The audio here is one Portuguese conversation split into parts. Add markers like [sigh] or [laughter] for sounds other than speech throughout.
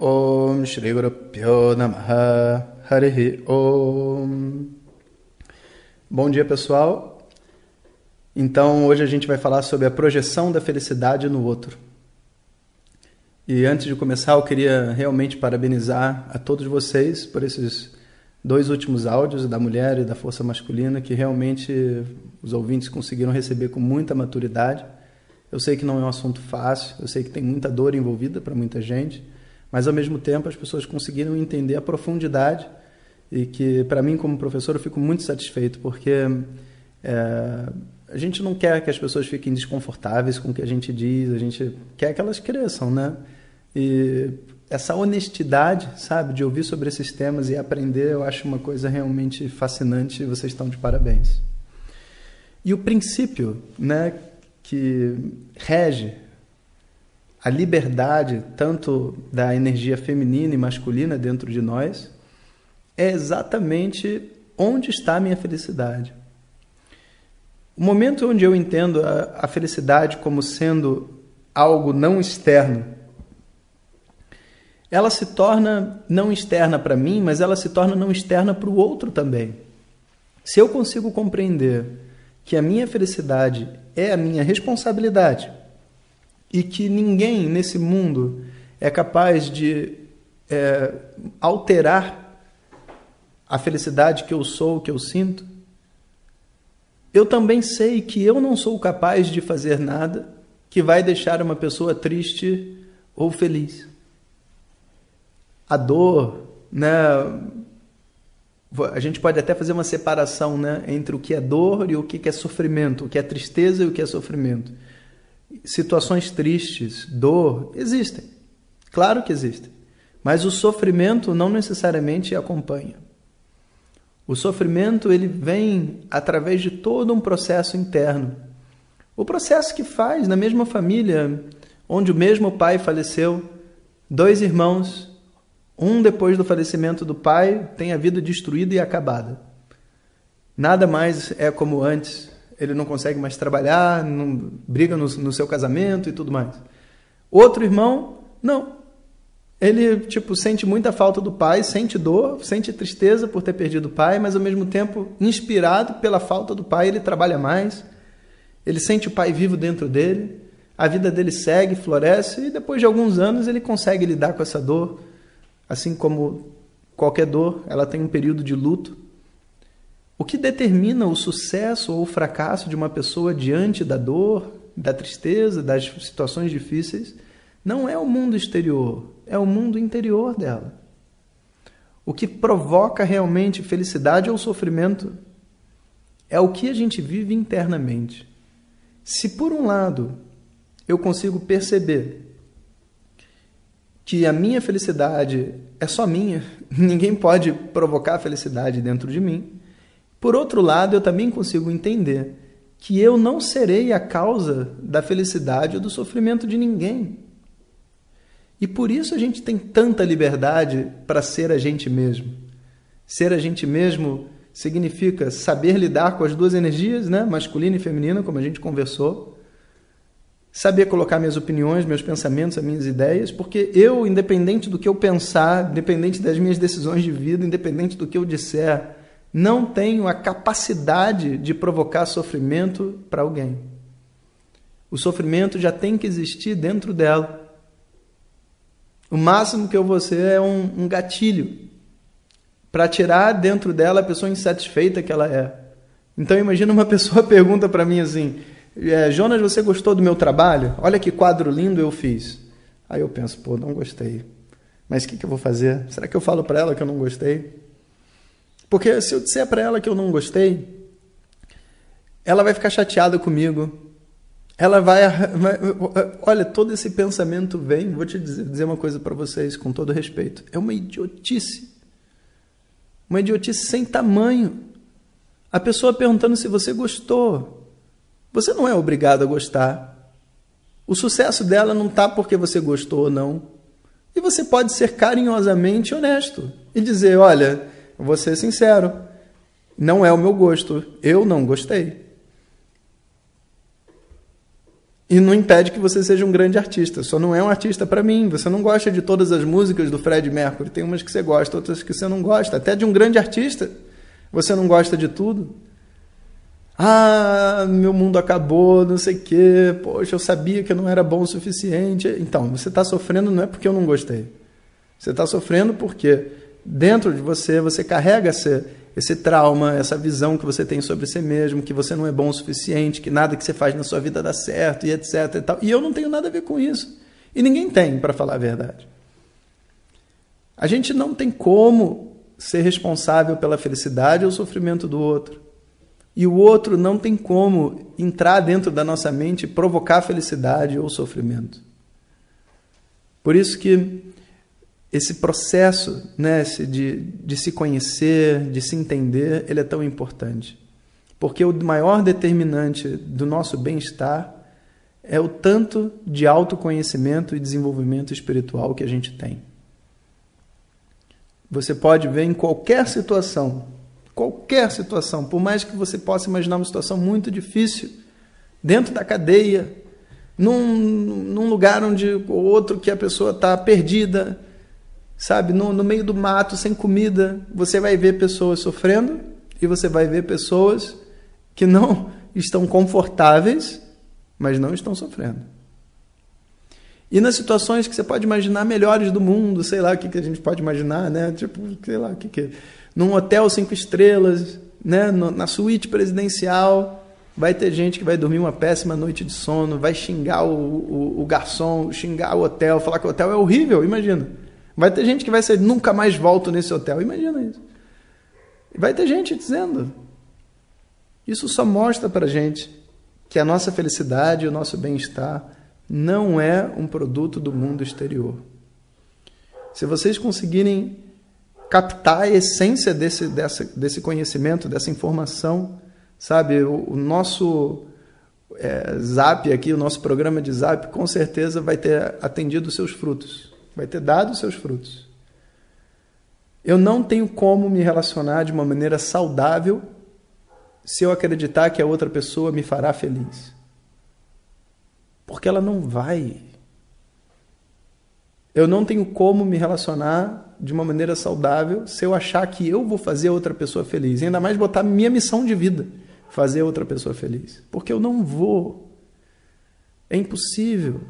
Om Shri Pyo Namaha Harihi Om Bom dia pessoal, então, hoje a gente vai falar sobre a projeção da felicidade no outro. E antes de começar, eu queria realmente parabenizar a todos vocês por esses dois últimos áudios da mulher e da força masculina que realmente os ouvintes conseguiram receber com muita maturidade. Eu sei que não é um assunto fácil, eu sei que tem muita dor envolvida para muita gente, mas ao mesmo tempo as pessoas conseguiram entender a profundidade e que, para mim, como professor, eu fico muito satisfeito porque. É, a gente não quer que as pessoas fiquem desconfortáveis com o que a gente diz, a gente quer que elas cresçam, né? E essa honestidade, sabe, de ouvir sobre esses temas e aprender, eu acho uma coisa realmente fascinante e vocês estão de parabéns. E o princípio, né, que rege a liberdade tanto da energia feminina e masculina dentro de nós é exatamente onde está a minha felicidade. O momento onde eu entendo a, a felicidade como sendo algo não externo, ela se torna não externa para mim, mas ela se torna não externa para o outro também. Se eu consigo compreender que a minha felicidade é a minha responsabilidade e que ninguém nesse mundo é capaz de é, alterar a felicidade que eu sou, que eu sinto, eu também sei que eu não sou capaz de fazer nada que vai deixar uma pessoa triste ou feliz. A dor, né? A gente pode até fazer uma separação, né, entre o que é dor e o que é sofrimento, o que é tristeza e o que é sofrimento. Situações tristes, dor, existem. Claro que existem. Mas o sofrimento não necessariamente acompanha. O sofrimento ele vem através de todo um processo interno. O processo que faz na mesma família, onde o mesmo pai faleceu, dois irmãos, um depois do falecimento do pai tem a vida destruída e acabada. Nada mais é como antes. Ele não consegue mais trabalhar, não briga no, no seu casamento e tudo mais. Outro irmão, não. Ele, tipo, sente muita falta do pai, sente dor, sente tristeza por ter perdido o pai, mas ao mesmo tempo, inspirado pela falta do pai, ele trabalha mais. Ele sente o pai vivo dentro dele, a vida dele segue, floresce e depois de alguns anos ele consegue lidar com essa dor. Assim como qualquer dor, ela tem um período de luto. O que determina o sucesso ou o fracasso de uma pessoa diante da dor, da tristeza, das situações difíceis, não é o mundo exterior, é o mundo interior dela. O que provoca realmente felicidade ou sofrimento é o que a gente vive internamente. Se por um lado eu consigo perceber que a minha felicidade é só minha, [laughs] ninguém pode provocar felicidade dentro de mim. Por outro lado, eu também consigo entender que eu não serei a causa da felicidade ou do sofrimento de ninguém. E por isso a gente tem tanta liberdade para ser a gente mesmo. Ser a gente mesmo significa saber lidar com as duas energias, né? masculina e feminina, como a gente conversou. Saber colocar minhas opiniões, meus pensamentos, as minhas ideias, porque eu, independente do que eu pensar, independente das minhas decisões de vida, independente do que eu disser, não tenho a capacidade de provocar sofrimento para alguém. O sofrimento já tem que existir dentro dela. O máximo que eu vou ser é um, um gatilho para tirar dentro dela a pessoa insatisfeita que ela é. Então imagina uma [laughs] pessoa pergunta para mim assim: é, Jonas, você gostou do meu trabalho? Olha que quadro lindo eu fiz. Aí eu penso, pô, não gostei. Mas o que, que eu vou fazer? Será que eu falo para ela que eu não gostei? Porque se eu disser para ela que eu não gostei, ela vai ficar chateada comigo, ela vai, vai, Olha, todo esse pensamento vem. Vou te dizer, dizer uma coisa para vocês com todo respeito. É uma idiotice. Uma idiotice sem tamanho. A pessoa perguntando se você gostou. Você não é obrigado a gostar. O sucesso dela não está porque você gostou ou não. E você pode ser carinhosamente honesto e dizer: olha, vou ser sincero, não é o meu gosto, eu não gostei. E não impede que você seja um grande artista, só não é um artista para mim. Você não gosta de todas as músicas do Fred Mercury, tem umas que você gosta, outras que você não gosta. Até de um grande artista, você não gosta de tudo. Ah, meu mundo acabou, não sei o quê. Poxa, eu sabia que eu não era bom o suficiente. Então, você está sofrendo não é porque eu não gostei. Você está sofrendo porque dentro de você, você carrega esse, esse trauma, essa visão que você tem sobre si mesmo, que você não é bom o suficiente, que nada que você faz na sua vida dá certo e etc. E, tal. e eu não tenho nada a ver com isso. E ninguém tem, para falar a verdade. A gente não tem como ser responsável pela felicidade ou sofrimento do outro. E o outro não tem como entrar dentro da nossa mente e provocar felicidade ou sofrimento. Por isso que esse processo né, de, de se conhecer, de se entender, ele é tão importante. Porque o maior determinante do nosso bem-estar é o tanto de autoconhecimento e desenvolvimento espiritual que a gente tem. Você pode ver em qualquer situação, qualquer situação, por mais que você possa imaginar uma situação muito difícil, dentro da cadeia, num, num lugar onde o outro que a pessoa está perdida, sabe, no, no meio do mato, sem comida, você vai ver pessoas sofrendo e você vai ver pessoas que não [laughs] estão confortáveis, mas não estão sofrendo. E nas situações que você pode imaginar melhores do mundo, sei lá o que, que a gente pode imaginar, né? Tipo, sei lá o que que. Num hotel cinco estrelas, né? na suíte presidencial, vai ter gente que vai dormir uma péssima noite de sono, vai xingar o, o, o garçom, xingar o hotel, falar que o hotel é horrível, imagina. Vai ter gente que vai ser nunca mais volto nesse hotel. Imagina isso. Vai ter gente dizendo. Isso só mostra para gente que a nossa felicidade o nosso bem-estar não é um produto do mundo exterior. Se vocês conseguirem captar a essência desse, desse conhecimento, dessa informação, sabe, o, o nosso é, Zap aqui, o nosso programa de Zap, com certeza vai ter atendido os seus frutos vai ter dado seus frutos. Eu não tenho como me relacionar de uma maneira saudável se eu acreditar que a outra pessoa me fará feliz. Porque ela não vai. Eu não tenho como me relacionar de uma maneira saudável se eu achar que eu vou fazer a outra pessoa feliz. E ainda mais botar minha missão de vida, fazer a outra pessoa feliz. Porque eu não vou. É impossível.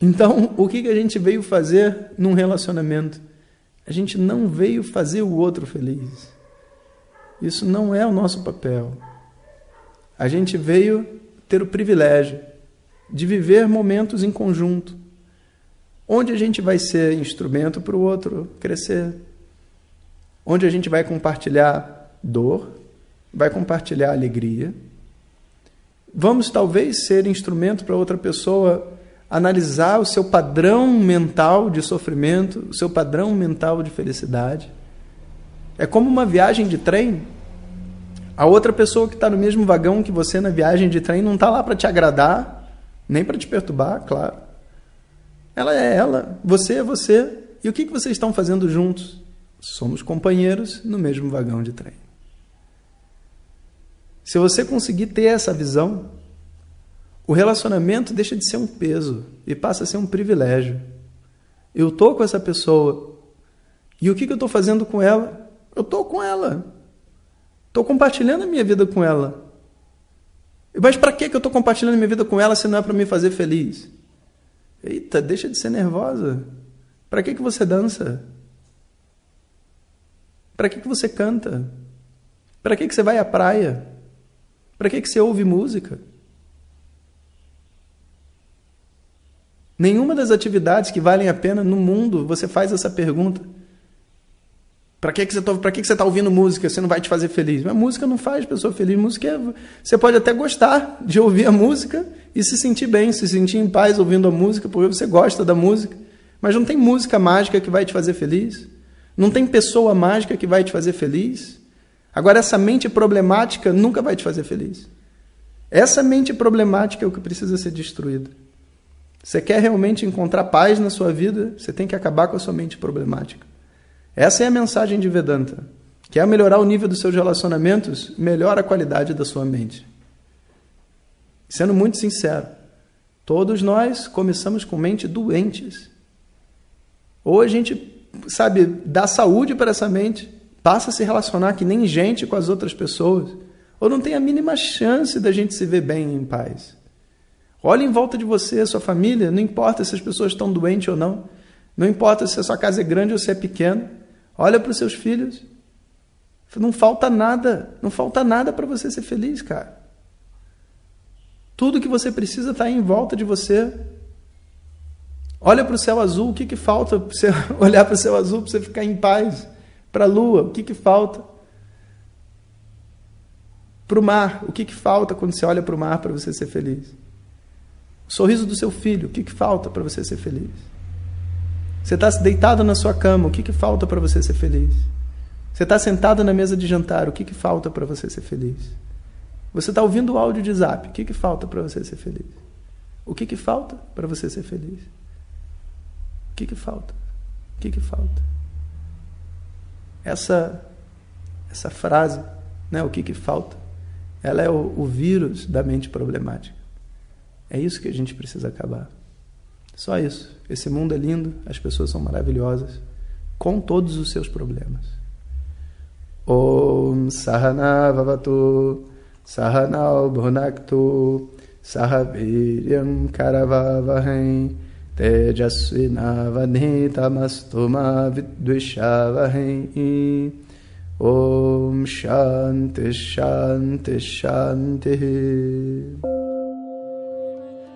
Então, o que a gente veio fazer num relacionamento? A gente não veio fazer o outro feliz. Isso não é o nosso papel. A gente veio ter o privilégio de viver momentos em conjunto, onde a gente vai ser instrumento para o outro crescer, onde a gente vai compartilhar dor, vai compartilhar alegria. Vamos talvez ser instrumento para outra pessoa analisar o seu padrão mental de sofrimento, o seu padrão mental de felicidade. É como uma viagem de trem. A outra pessoa que está no mesmo vagão que você na viagem de trem não está lá para te agradar, nem para te perturbar, claro. Ela é ela, você é você. E o que, que vocês estão fazendo juntos? Somos companheiros no mesmo vagão de trem. Se você conseguir ter essa visão, o relacionamento deixa de ser um peso e passa a ser um privilégio. Eu estou com essa pessoa. E o que, que eu estou fazendo com ela? Eu estou com ela. Estou compartilhando a minha vida com ela. Mas para que eu estou compartilhando a minha vida com ela se não é para me fazer feliz? Eita, deixa de ser nervosa. Para que, que você dança? Para que, que você canta? Para que, que você vai à praia? Para que, que você ouve música? Nenhuma das atividades que valem a pena no mundo você faz essa pergunta. Para que, que você está tá ouvindo música se não vai te fazer feliz? Mas música não faz pessoa feliz. Música é, você pode até gostar de ouvir a música e se sentir bem, se sentir em paz ouvindo a música, porque você gosta da música. Mas não tem música mágica que vai te fazer feliz. Não tem pessoa mágica que vai te fazer feliz. Agora, essa mente problemática nunca vai te fazer feliz. Essa mente problemática é o que precisa ser destruída. Você quer realmente encontrar paz na sua vida, você tem que acabar com a sua mente problemática. Essa é a mensagem de Vedanta. Quer melhorar o nível dos seus relacionamentos? Melhora a qualidade da sua mente. Sendo muito sincero, todos nós começamos com mente doentes. Ou a gente, sabe, dá saúde para essa mente, passa a se relacionar que nem gente com as outras pessoas, ou não tem a mínima chance da gente se ver bem em paz. Olhe em volta de você, sua família, não importa se as pessoas estão doentes ou não, não importa se a sua casa é grande ou se é pequena, olha para os seus filhos. Não falta nada, não falta nada para você ser feliz, cara. Tudo que você precisa está em volta de você. Olha para o céu azul, o que, que falta para você [laughs] olhar para o céu azul para você ficar em paz? Para a lua, o que, que falta? Para o mar, o que, que falta quando você olha para o mar para você ser feliz? Sorriso do seu filho, o que, que falta para você ser feliz? Você está deitado na sua cama, o que, que falta para você ser feliz? Você está sentado na mesa de jantar, o que, que falta para você ser feliz? Você está ouvindo o áudio de zap, o que, que falta para você ser feliz? O que, que falta para você ser feliz? O que, que falta? O que, que falta? Essa, essa frase, né, o que, que falta, ela é o, o vírus da mente problemática. É isso que a gente precisa acabar. Só isso. Esse mundo é lindo, as pessoas são maravilhosas, com todos os seus problemas. Om Sahana Vavatu Sahanao Bhunaktu Sahaviryam Karavavahem Tejasvinavadhitamastu Vidvishavahem Om Shanti Shanti Shanti